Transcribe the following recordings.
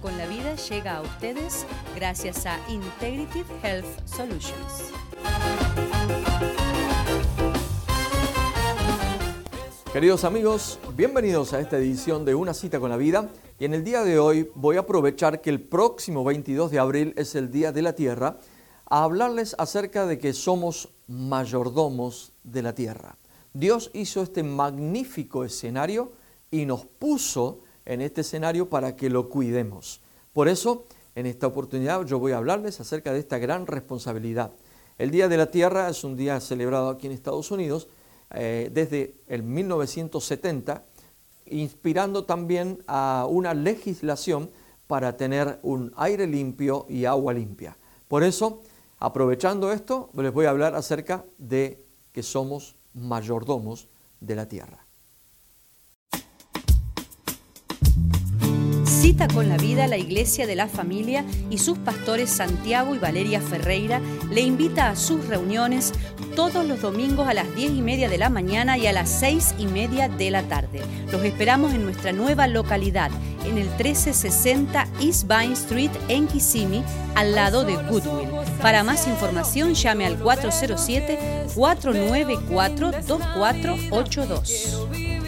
Con la Vida llega a ustedes gracias a Integrative Health Solutions. Queridos amigos, bienvenidos a esta edición de Una cita con la vida y en el día de hoy voy a aprovechar que el próximo 22 de abril es el Día de la Tierra a hablarles acerca de que somos mayordomos de la tierra. Dios hizo este magnífico escenario y nos puso en este escenario para que lo cuidemos. Por eso, en esta oportunidad yo voy a hablarles acerca de esta gran responsabilidad. El Día de la Tierra es un día celebrado aquí en Estados Unidos eh, desde el 1970, inspirando también a una legislación para tener un aire limpio y agua limpia. Por eso, aprovechando esto, les voy a hablar acerca de que somos mayordomos de la tierra. Con la vida la Iglesia de la Familia y sus pastores Santiago y Valeria Ferreira le invita a sus reuniones todos los domingos a las 10 y media de la mañana y a las 6 y media de la tarde. Los esperamos en nuestra nueva localidad, en el 1360 East Vine Street en Kissimmee, al lado de Goodwill. Para más información llame al 407-494-2482.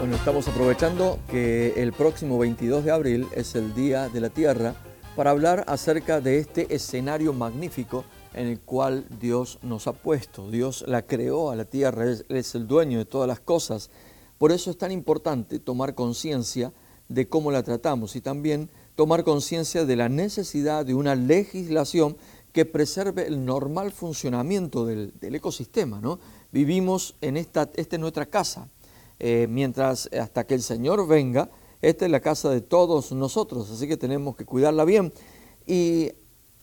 Bueno, estamos aprovechando que el próximo 22 de abril es el Día de la Tierra para hablar acerca de este escenario magnífico en el cual Dios nos ha puesto. Dios la creó a la tierra, Él es el dueño de todas las cosas. Por eso es tan importante tomar conciencia de cómo la tratamos y también tomar conciencia de la necesidad de una legislación que preserve el normal funcionamiento del, ecosistema. ¿no? Vivimos en esta, es nuestra casa, eh, mientras hasta que el Señor venga, esta es la casa de todos nosotros, así que tenemos que cuidarla bien. Y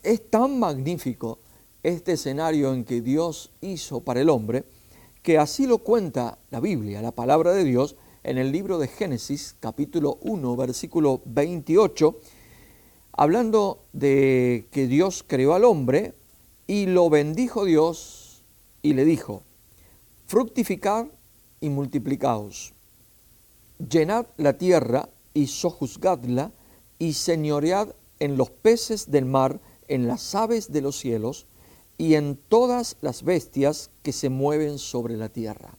es tan magnífico este escenario en que Dios hizo para el hombre, que así lo cuenta la Biblia, la palabra de Dios, en el libro de Génesis, capítulo 1, versículo 28, hablando de que Dios creó al hombre y lo bendijo Dios y le dijo, fructificad y multiplicaos. Llenad la tierra y sojuzgadla y señoread en los peces del mar, en las aves de los cielos y en todas las bestias que se mueven sobre la tierra.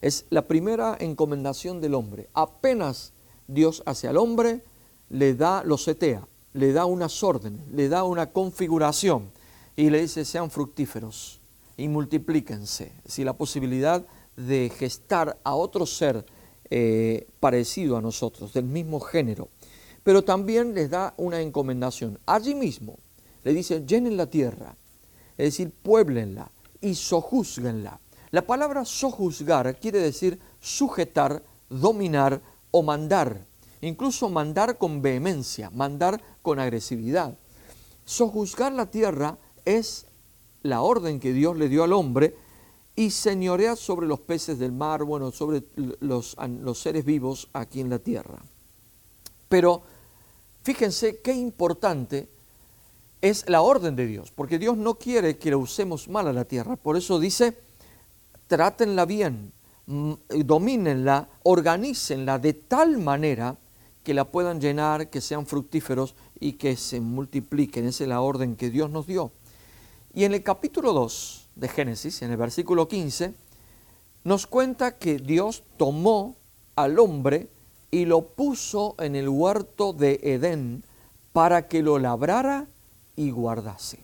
Es la primera encomendación del hombre. Apenas Dios hace al hombre, le da, lo setea, le da unas órdenes, le da una configuración y le dice sean fructíferos y multiplíquense. Si la posibilidad de gestar a otro ser eh, parecido a nosotros, del mismo género. Pero también les da una encomendación. Allí mismo le dice, llenen la tierra, es decir, pueblenla y sojuzguenla. La palabra sojuzgar quiere decir sujetar, dominar o mandar. Incluso mandar con vehemencia, mandar con agresividad. Sojuzgar la tierra es la orden que Dios le dio al hombre y señorear sobre los peces del mar, bueno, sobre los, los seres vivos aquí en la tierra. Pero fíjense qué importante es la orden de Dios, porque Dios no quiere que la usemos mal a la tierra. Por eso dice, trátenla bien, domínenla, organícenla de tal manera que la puedan llenar, que sean fructíferos y que se multipliquen. Esa es la orden que Dios nos dio. Y en el capítulo 2, de Génesis, en el versículo 15, nos cuenta que Dios tomó al hombre y lo puso en el huerto de Edén para que lo labrara y guardase.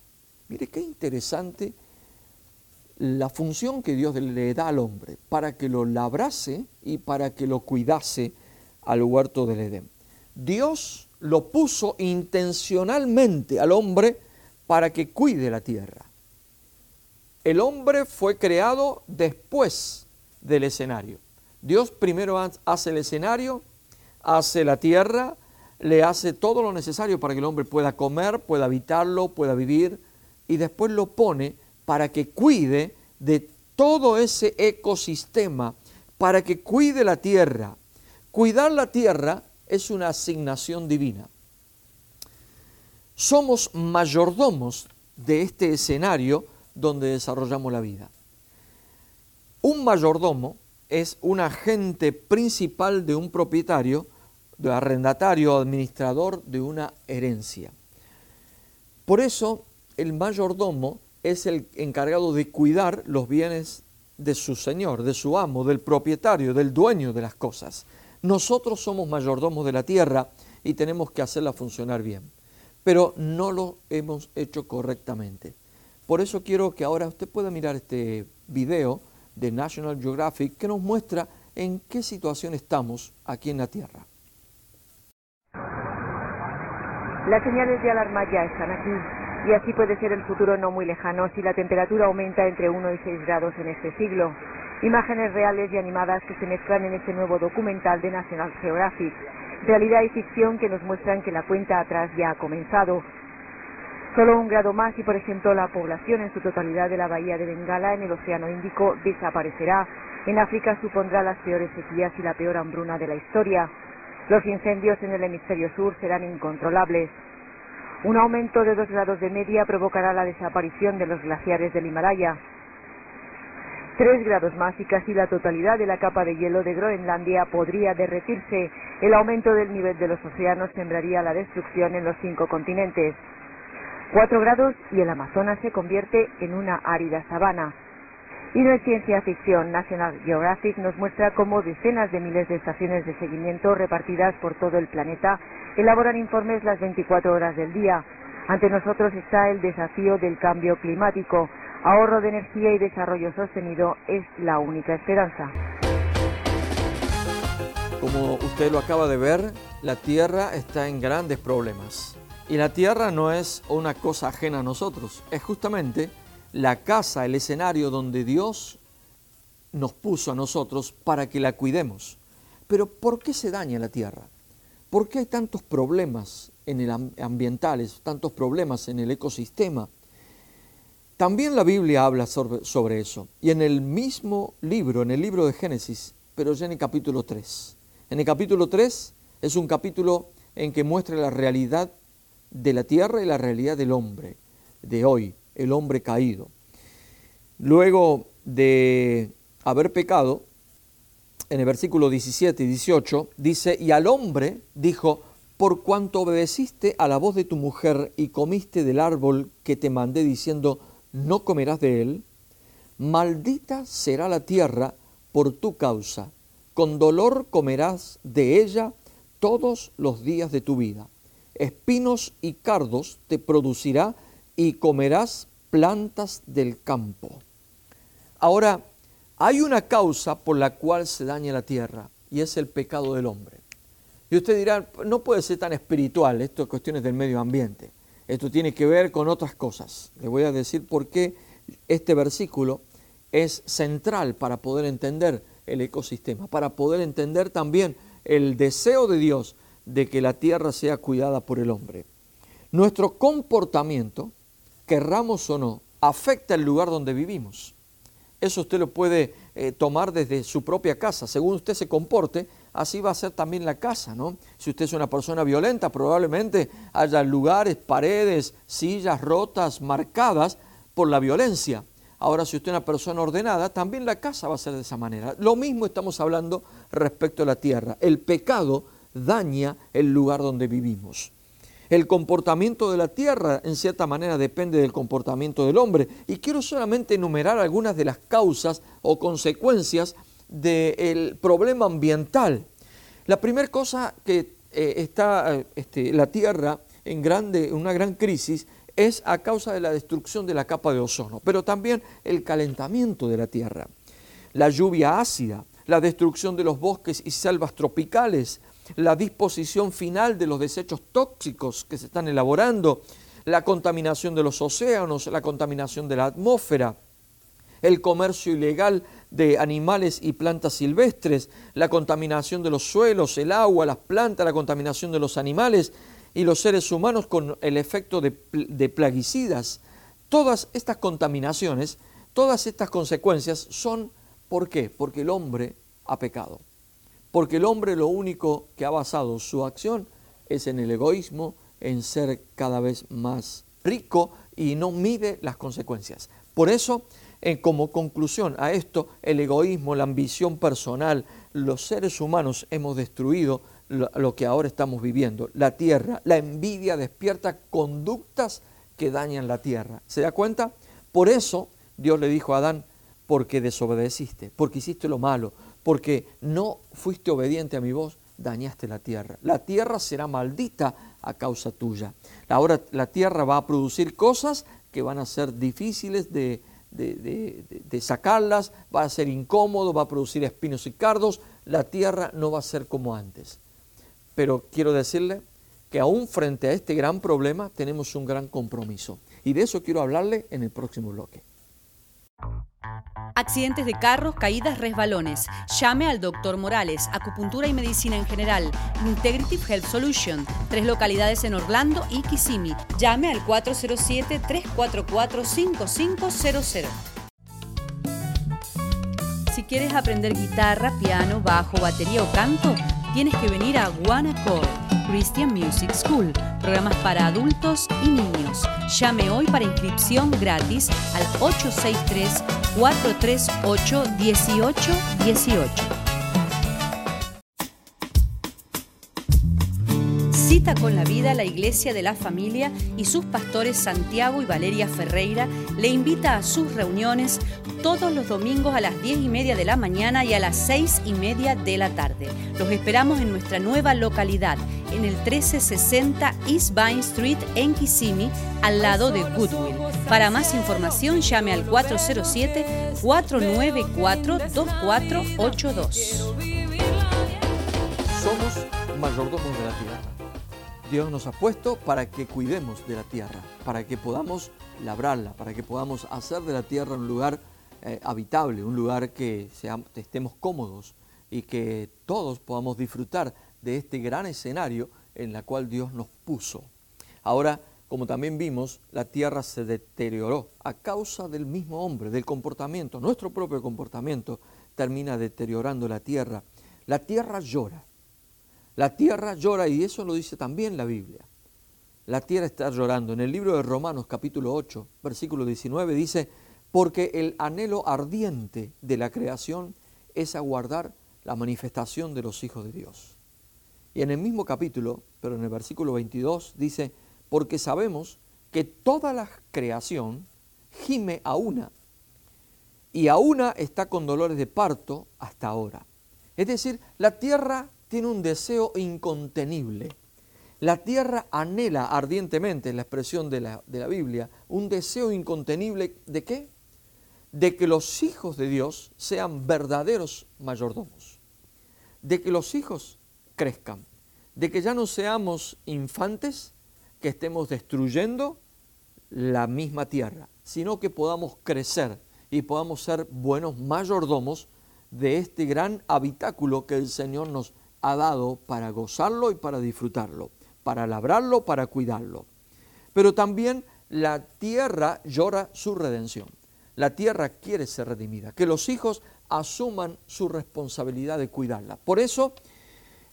Mire qué interesante la función que Dios le da al hombre, para que lo labrase y para que lo cuidase al huerto del Edén. Dios lo puso intencionalmente al hombre para que cuide la tierra. El hombre fue creado después del escenario. Dios primero hace el escenario, hace la tierra, le hace todo lo necesario para que el hombre pueda comer, pueda habitarlo, pueda vivir, y después lo pone para que cuide de todo ese ecosistema, para que cuide la tierra. Cuidar la tierra es una asignación divina. Somos mayordomos de este escenario donde desarrollamos la vida. Un mayordomo es un agente principal de un propietario de arrendatario administrador de una herencia. Por eso el mayordomo es el encargado de cuidar los bienes de su señor, de su amo, del propietario, del dueño de las cosas. Nosotros somos mayordomos de la tierra y tenemos que hacerla funcionar bien, pero no lo hemos hecho correctamente. Por eso quiero que ahora usted pueda mirar este video de National Geographic que nos muestra en qué situación estamos aquí en la Tierra. Las señales de alarma ya están aquí y así puede ser el futuro no muy lejano si la temperatura aumenta entre 1 y 6 grados en este siglo. Imágenes reales y animadas que se mezclan en este nuevo documental de National Geographic. Realidad y ficción que nos muestran que la cuenta atrás ya ha comenzado. Solo un grado más y, por ejemplo, la población en su totalidad de la bahía de Bengala en el Océano Índico desaparecerá. En África supondrá las peores sequías y la peor hambruna de la historia. Los incendios en el hemisferio sur serán incontrolables. Un aumento de dos grados de media provocará la desaparición de los glaciares del Himalaya. Tres grados más y casi la totalidad de la capa de hielo de Groenlandia podría derretirse. El aumento del nivel de los océanos sembraría la destrucción en los cinco continentes. Cuatro grados y el Amazonas se convierte en una árida sabana. Y no es ciencia ficción, National Geographic nos muestra cómo decenas de miles de estaciones de seguimiento repartidas por todo el planeta elaboran informes las 24 horas del día. Ante nosotros está el desafío del cambio climático. Ahorro de energía y desarrollo sostenido es la única esperanza. Como usted lo acaba de ver, la Tierra está en grandes problemas. Y la Tierra no es una cosa ajena a nosotros, es justamente la casa, el escenario donde Dios nos puso a nosotros para que la cuidemos. Pero ¿por qué se daña la tierra? ¿Por qué hay tantos problemas en el ambientales, tantos problemas en el ecosistema? También la Biblia habla sobre, eso. Y en el mismo libro, en el libro de Génesis, pero ya en el capítulo 3. En el capítulo 3 es un capítulo en que muestra la realidad de la tierra y la realidad del hombre de hoy el hombre caído. Luego de haber pecado, en el versículo 17 y 18, dice, y al hombre dijo, por cuanto obedeciste a la voz de tu mujer y comiste del árbol que te mandé diciendo, no comerás de él, maldita será la tierra por tu causa, con dolor comerás de ella todos los días de tu vida. Espinos y cardos te producirá y comerás plantas del campo. Ahora, hay una causa por la cual se daña la tierra y es el pecado del hombre. Y usted dirá, no puede ser tan espiritual, esto es cuestiones del medio ambiente. Esto tiene que ver con otras cosas. Le voy a decir por qué este versículo es central para poder entender el ecosistema, para poder entender también el deseo de Dios de que la tierra sea cuidada por el hombre. Nuestro comportamiento querramos o no, afecta el lugar donde vivimos. Eso usted lo puede eh, tomar desde su propia casa. Según usted se comporte, así va a ser también la casa, ¿no? Si usted es una persona violenta, probablemente haya lugares, paredes, sillas rotas, marcadas por la violencia. Ahora, si usted es una persona ordenada, también la casa va a ser de esa manera. Lo mismo estamos hablando respecto a la tierra. El pecado daña el lugar donde vivimos. El comportamiento de la tierra en cierta manera depende del comportamiento del hombre. Y quiero solamente enumerar algunas de las causas o consecuencias del problema ambiental. La primera cosa que eh, está eh, este, la tierra en grande, una gran crisis es a causa de la destrucción de la capa de ozono, pero también el calentamiento de la tierra, la lluvia ácida, la destrucción de los bosques y selvas tropicales, la disposición final de los desechos tóxicos que se están elaborando, la contaminación de los océanos, la contaminación de la atmósfera, el comercio ilegal de animales y plantas silvestres, la contaminación de los suelos, el agua, las plantas, la contaminación de los animales y los seres humanos con el efecto de, plaguicidas. Todas estas contaminaciones, todas estas consecuencias son, ¿por qué? Porque el hombre ha pecado. Porque el hombre lo único que ha basado su acción es en el egoísmo, en ser cada vez más rico y no mide las consecuencias. Por eso, como conclusión a esto, el egoísmo, la ambición personal, los seres humanos hemos destruido lo, que ahora estamos viviendo. La tierra, la envidia despierta conductas que dañan la tierra. ¿Se da cuenta? Por eso Dios le dijo a Adán, porque desobedeciste, porque hiciste lo malo, porque no fuiste obediente a mi voz, dañaste la tierra. La tierra será maldita a causa tuya. Ahora la tierra va a producir cosas que van a ser difíciles de, sacarlas, va a ser incómodo, va a producir espinos y cardos, la tierra no va a ser como antes. Pero quiero decirle que aún frente a este gran problema tenemos un gran compromiso. Y de eso quiero hablarle en el próximo bloque. Accidentes de carros, caídas, resbalones. Llame al doctor Morales, acupuntura y medicina en general. Integrative Health Solution. Tres localidades en Orlando y Kissimmee. Llame al 407-344-5500. Si quieres aprender guitarra, piano, bajo, batería o canto, tienes que venir a One Christian Music School, programas para adultos y niños. Llame hoy para inscripción gratis al 863-438-1818. Con la vida la Iglesia de la Familia y sus pastores Santiago y Valeria Ferreira le invita a sus reuniones todos los domingos a las 10 y media de la mañana y a las 6 y media de la tarde. Los esperamos en nuestra nueva localidad, en el 1360 East Vine Street en Kissimmee, al lado de Goodwill. Para más información llame al 407-494-2482. Somos mayordomos de la tierra Dios nos ha puesto para que cuidemos de la tierra, para que podamos labrarla, para que podamos hacer de la tierra un lugar eh, habitable, un lugar que estemos cómodos y que todos podamos disfrutar de este gran escenario en la cual Dios nos puso. Ahora, como también vimos, la tierra se deterioró a causa del mismo hombre, del comportamiento. Nuestro propio comportamiento termina deteriorando la tierra. La tierra llora. La tierra llora y eso lo dice también la Biblia. La tierra está llorando. En el libro de Romanos capítulo 8, versículo 19 dice, porque el anhelo ardiente de la creación es aguardar la manifestación de los hijos de Dios. Y en el mismo capítulo, pero en el versículo 22, dice, porque sabemos que toda la creación gime a una, y a una está con dolores de parto hasta ahora. Es decir, la tierra tiene un deseo incontenible. La tierra anhela ardientemente, la expresión de la, de la Biblia, un deseo incontenible de qué? De que los hijos de Dios sean verdaderos mayordomos, de que los hijos crezcan, de que ya no seamos infantes que estemos destruyendo la misma tierra, sino que podamos crecer y podamos ser buenos mayordomos de este gran habitáculo que el Señor nos ha dado para gozarlo y para disfrutarlo, para labrarlo, para cuidarlo. Pero también la tierra llora su redención. La tierra quiere ser redimida, que los hijos asuman su responsabilidad de cuidarla. Por eso,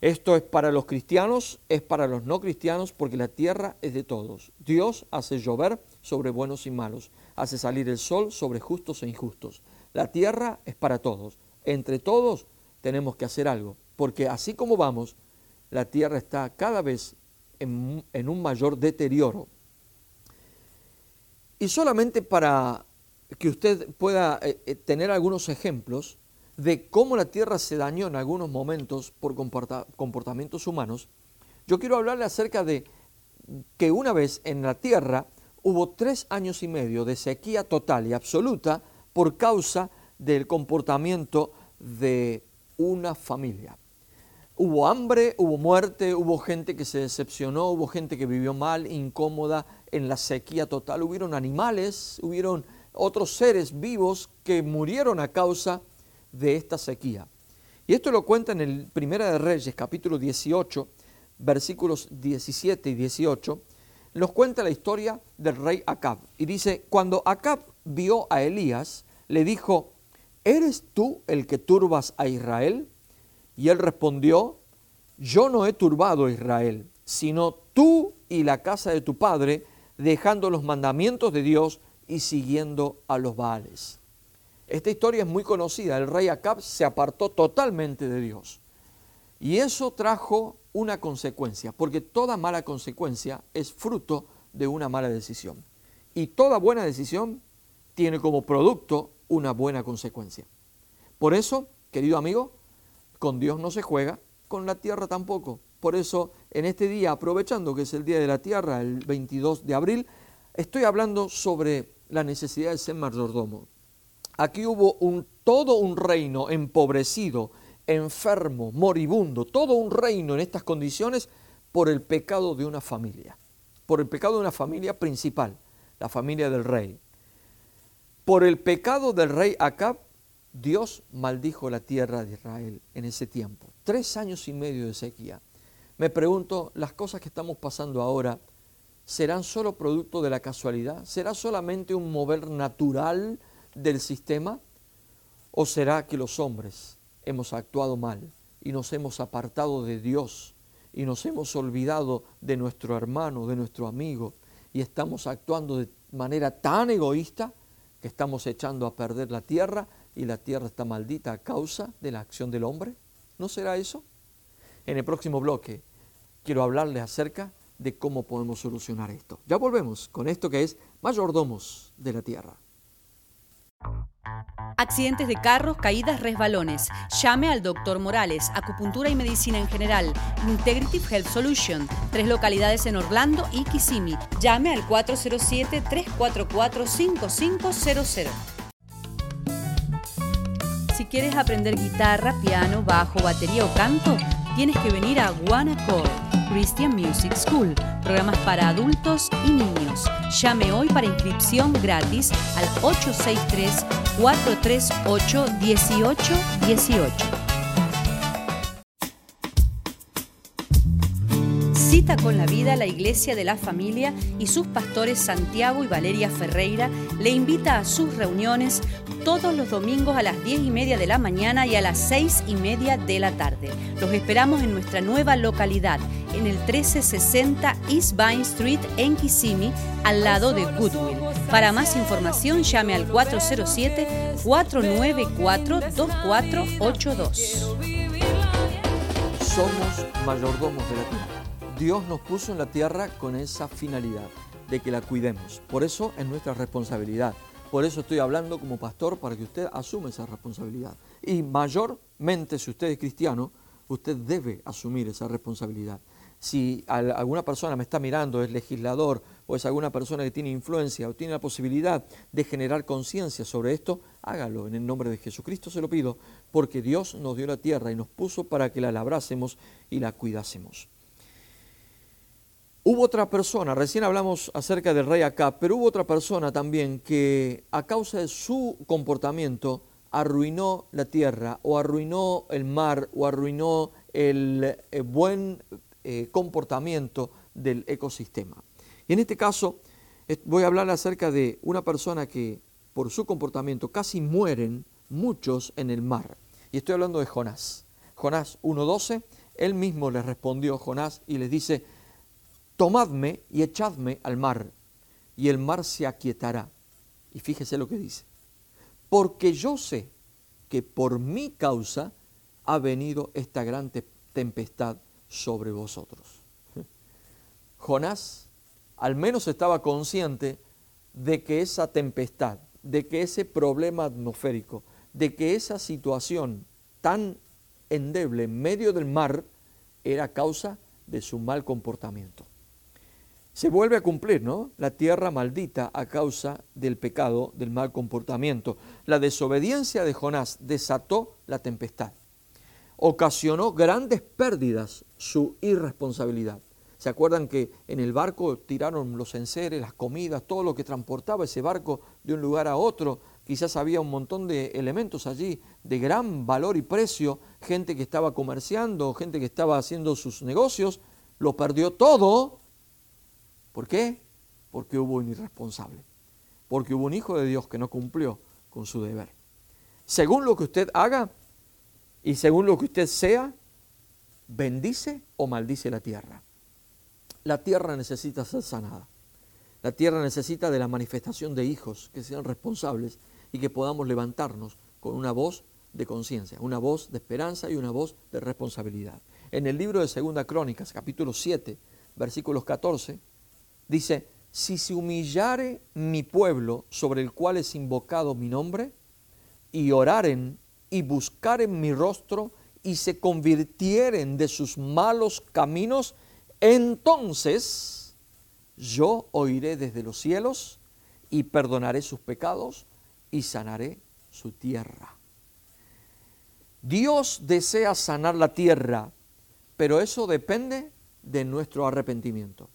esto es para los cristianos, es para los no cristianos, porque la tierra es de todos. Dios hace llover sobre buenos y malos, hace salir el sol sobre justos e injustos. La tierra es para todos. Entre todos tenemos que hacer algo porque así como vamos, la tierra está cada vez en, un mayor deterioro. Y solamente para que usted pueda eh, eh, tener algunos ejemplos de cómo la tierra se dañó en algunos momentos por comportamientos humanos, yo quiero hablarle acerca de que una vez en la tierra hubo tres años y medio de sequía total y absoluta por causa del comportamiento de una familia. Hubo hambre, hubo muerte, hubo gente que se decepcionó, hubo gente que vivió mal, incómoda, en la sequía total. Hubieron animales, hubieron otros seres vivos que murieron a causa de esta sequía. Y esto lo cuenta en el Primera de Reyes, capítulo 18, versículos 17 y 18. Nos cuenta la historia del rey Acab. Y dice, cuando Acab vio a Elías, le dijo, ¿eres tú el que turbas a Israel? Y él respondió, yo no he turbado a Israel, sino tú y la casa de tu padre, dejando los mandamientos de Dios y siguiendo a los Baales. Esta historia es muy conocida. El rey Acab se apartó totalmente de Dios. Y eso trajo una consecuencia, porque toda mala consecuencia es fruto de una mala decisión. Y toda buena decisión tiene como producto una buena consecuencia. Por eso, querido amigo, con Dios no se juega, con la tierra tampoco. Por eso, en este día, aprovechando que es el Día de la Tierra, el 22 de abril, estoy hablando sobre la necesidad de ser mayordomo. Aquí hubo un, todo un reino empobrecido, enfermo, moribundo, todo un reino en estas condiciones por el pecado de una familia, por el pecado de una familia principal, la familia del rey. Por el pecado del rey Acab, Dios maldijo la tierra de Israel en ese tiempo. Tres años y medio de sequía. Me pregunto, ¿las cosas que estamos pasando ahora serán solo producto de la casualidad? ¿Será solamente un mover natural del sistema? ¿O será que los hombres hemos actuado mal y nos hemos apartado de Dios y nos hemos olvidado de nuestro hermano, de nuestro amigo y estamos actuando de manera tan egoísta que estamos echando a perder la tierra y la tierra está maldita a causa de la acción del hombre? ¿No será eso? En el próximo bloque quiero hablarles acerca de cómo podemos solucionar esto. Ya volvemos con esto que es mayordomos de la tierra. Accidentes de carros, caídas, resbalones. Llame al doctor Morales, acupuntura y medicina en general. Integrative Health Solution. Tres localidades en Orlando y Kissimmee. Llame al 407-344-5500. Si quieres aprender guitarra, piano, bajo, batería o canto, tienes que venir a One Accord Christian Music School, programas para adultos y niños. Llame hoy para inscripción gratis al 863-438-1818. Cita con la vida la Iglesia de la Familia y sus pastores Santiago y Valeria Ferreira le invita a sus reuniones todos los domingos a las 10 y media de la mañana y a las 6 y media de la tarde. Los esperamos en nuestra nueva localidad, en el 1360 East Vine Street en Kissimmee, al lado de Goodwill. Para más información llame al 407-494-2482. Somos mayordomos de la tierra. Dios nos puso en la tierra con esa finalidad, de que la cuidemos. Por eso es nuestra responsabilidad. Por eso estoy hablando como pastor para que usted asume esa responsabilidad. Y mayormente, si usted es cristiano, usted debe asumir esa responsabilidad. Si alguna persona me está mirando, es legislador o es alguna persona que tiene influencia o tiene la posibilidad de generar conciencia sobre esto, hágalo en el nombre de Jesucristo, se lo pido, porque Dios nos dio la tierra y nos puso para que la labrásemos y la cuidásemos. Hubo otra persona, recién hablamos acerca del rey acá, pero hubo otra persona también que a causa de su comportamiento arruinó la tierra o arruinó el mar o arruinó el, eh, buen eh, comportamiento del ecosistema. Y en este caso voy a hablar acerca de una persona que por su comportamiento casi mueren muchos en el mar. Y estoy hablando de Jonás. Jonás 1.12, él mismo le respondió Jonás y les dice, tomadme y echadme al mar, y el mar se aquietará. Y fíjese lo que dice, porque yo sé que por mi causa ha venido esta gran tempestad sobre vosotros. Jonás al menos estaba consciente de que esa tempestad, de que ese problema atmosférico, de que esa situación tan endeble en medio del mar era causa de su mal comportamiento se vuelve a cumplir, ¿no? La tierra maldita a causa del pecado, del mal comportamiento. La desobediencia de Jonás desató la tempestad. Ocasionó grandes pérdidas su irresponsabilidad. ¿Se acuerdan que en el barco tiraron los enseres, las comidas, todo lo que transportaba ese barco de un lugar a otro? Quizás había un montón de elementos allí de gran valor y precio, gente que estaba comerciando, gente que estaba haciendo sus negocios, lo perdió todo ¿Por qué? Porque hubo un irresponsable, porque hubo un hijo de Dios que no cumplió con su deber. Según lo que usted haga y según lo que usted sea, bendice o maldice la tierra. La tierra necesita ser sanada. La tierra necesita de la manifestación de hijos que sean responsables y que podamos levantarnos con una voz de conciencia, una voz de esperanza y una voz de responsabilidad. En el libro de Segunda Crónicas, capítulo 7, versículos 14, dice, si se humillare mi pueblo sobre el cual es invocado mi nombre, y oraren y buscaren mi rostro y se convirtieren de sus malos caminos, entonces yo oiré desde los cielos y perdonaré sus pecados y sanaré su tierra. Dios desea sanar la tierra, pero eso depende de nuestro arrepentimiento,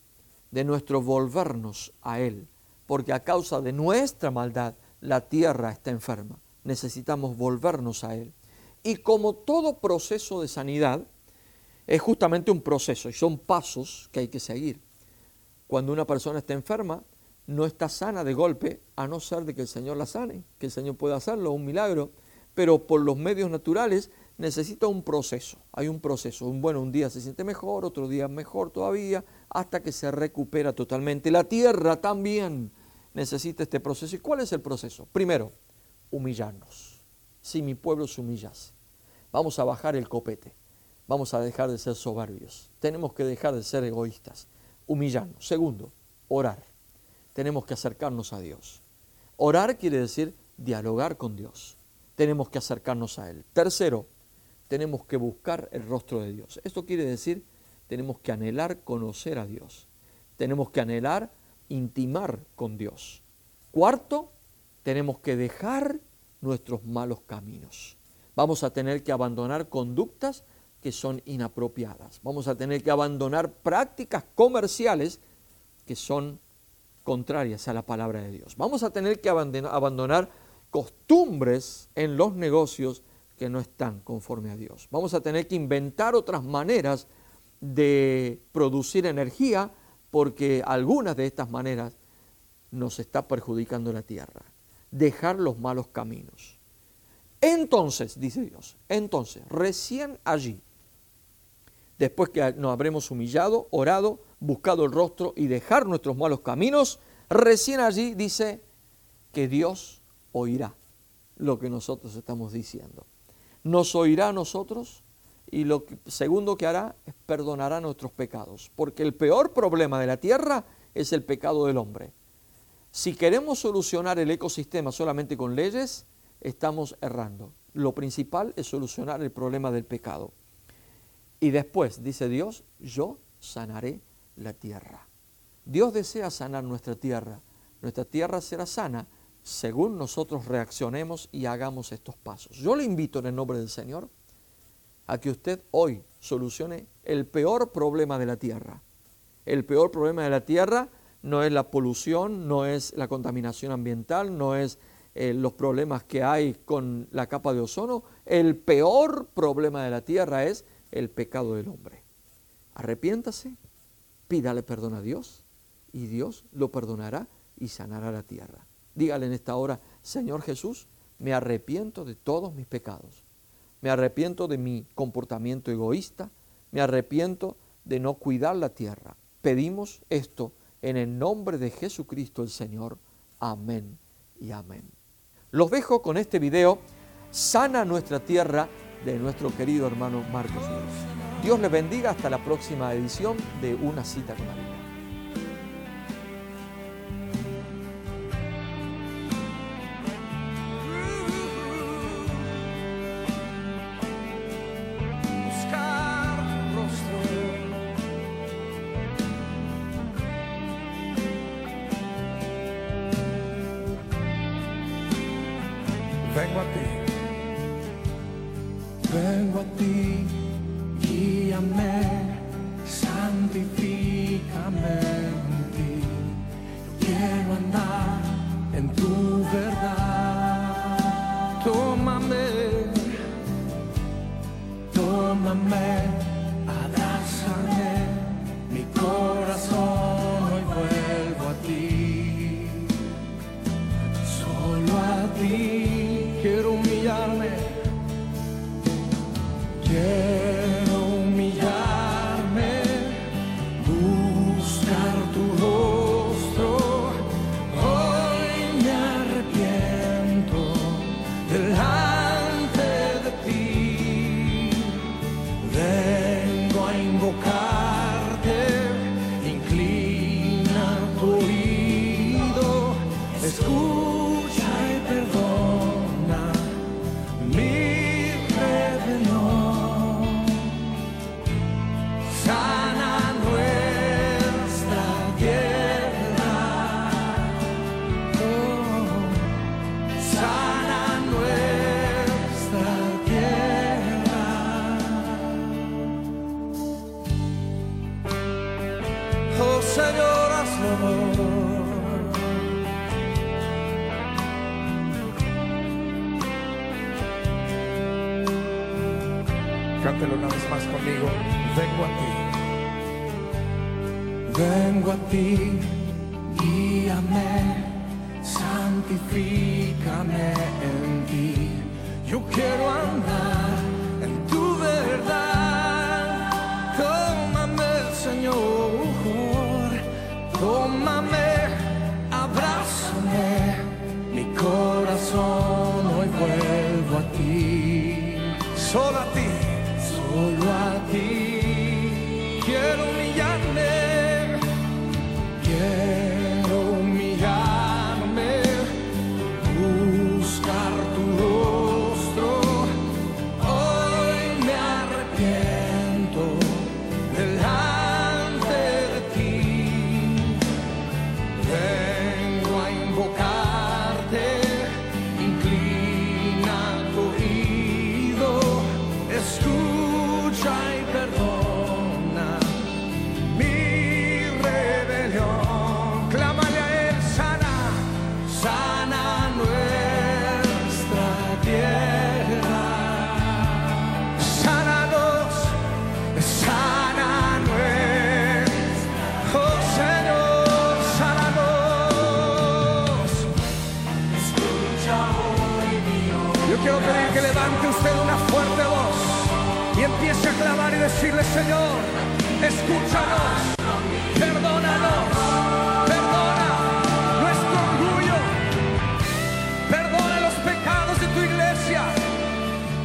de nuestro volvernos a Él, porque a causa de nuestra maldad la tierra está enferma. Necesitamos volvernos a Él. Y como todo proceso de sanidad, es justamente un proceso y son pasos que hay que seguir. Cuando una persona está enferma, no está sana de golpe, a no ser de que el Señor la sane, que el Señor pueda hacerlo, un milagro, pero por los medios naturales necesita un proceso. Hay un proceso. Un, bueno, un día se siente mejor, otro día mejor todavía, hasta que se recupera totalmente. La tierra también necesita este proceso. ¿Y cuál es el proceso? Primero, humillarnos. Si mi pueblo se humillase, vamos a bajar el copete. Vamos a dejar de ser soberbios. Tenemos que dejar de ser egoístas. Humillarnos. Segundo, orar. Tenemos que acercarnos a Dios. Orar quiere decir dialogar con Dios. Tenemos que acercarnos a Él. Tercero, tenemos que buscar el rostro de Dios. Esto quiere decir, tenemos que anhelar conocer a Dios. Tenemos que anhelar intimar con Dios. Cuarto, tenemos que dejar nuestros malos caminos. Vamos a tener que abandonar conductas que son inapropiadas. Vamos a tener que abandonar prácticas comerciales que son contrarias a la palabra de Dios. Vamos a tener que abandonar costumbres en los negocios que no están conforme a Dios. Vamos a tener que inventar otras maneras de producir energía porque algunas de estas maneras nos está perjudicando la tierra. Dejar los malos caminos. Entonces, dice Dios, entonces, recién allí, después que nos habremos humillado, orado, buscado el rostro y dejar nuestros malos caminos, recién allí dice que Dios oirá lo que nosotros estamos diciendo nos oirá a nosotros y lo segundo que hará es perdonará nuestros pecados, porque el peor problema de la tierra es el pecado del hombre. Si queremos solucionar el ecosistema solamente con leyes, estamos errando. Lo principal es solucionar el problema del pecado. Y después, dice Dios, yo sanaré la tierra. Dios desea sanar nuestra tierra. Nuestra tierra será sana según nosotros reaccionemos y hagamos estos pasos. Yo le invito en el nombre del Señor a que usted hoy solucione el peor problema de la tierra. El peor problema de la tierra no es la polución, no es la contaminación ambiental, no es eh, los problemas que hay con la capa de ozono. El peor problema de la tierra es el pecado del hombre. Arrepiéntase, pídale perdón a Dios y Dios lo perdonará y sanará la tierra. Dígale en esta hora, Señor Jesús, me arrepiento de todos mis pecados. Me arrepiento de mi comportamiento egoísta. Me arrepiento de no cuidar la tierra. Pedimos esto en el nombre de Jesucristo el Señor. Amén y amén. Los dejo con este video, Sana nuestra tierra, de nuestro querido hermano Marcos Dios. Dios le bendiga hasta la próxima edición de Una cita con la Biblia. Cántelo una vez más conmigo. Vengo a ti. Vengo a ti, guíame, santifícame en ti. Yo quiero andar en tu verdad. Tómame, Señor, tómame, abrázame. Mi corazón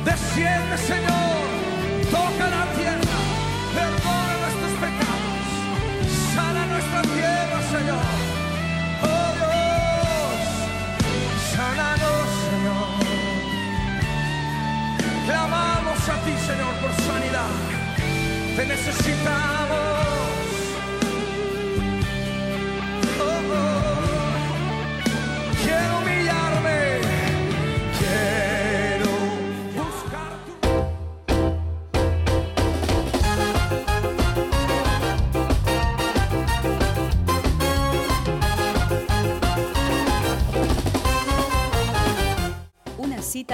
Desciende, Señor, toca la tierra, perdona nuestros pecados, sana nuestra tierra, Señor. Oh Dios, sánanos, Señor. Clamamos a ti, Señor, por sanidad. Te necesitamos.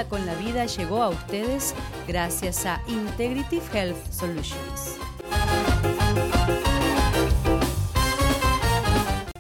Con la vida llegó a ustedes gracias a Integrative Health Solutions.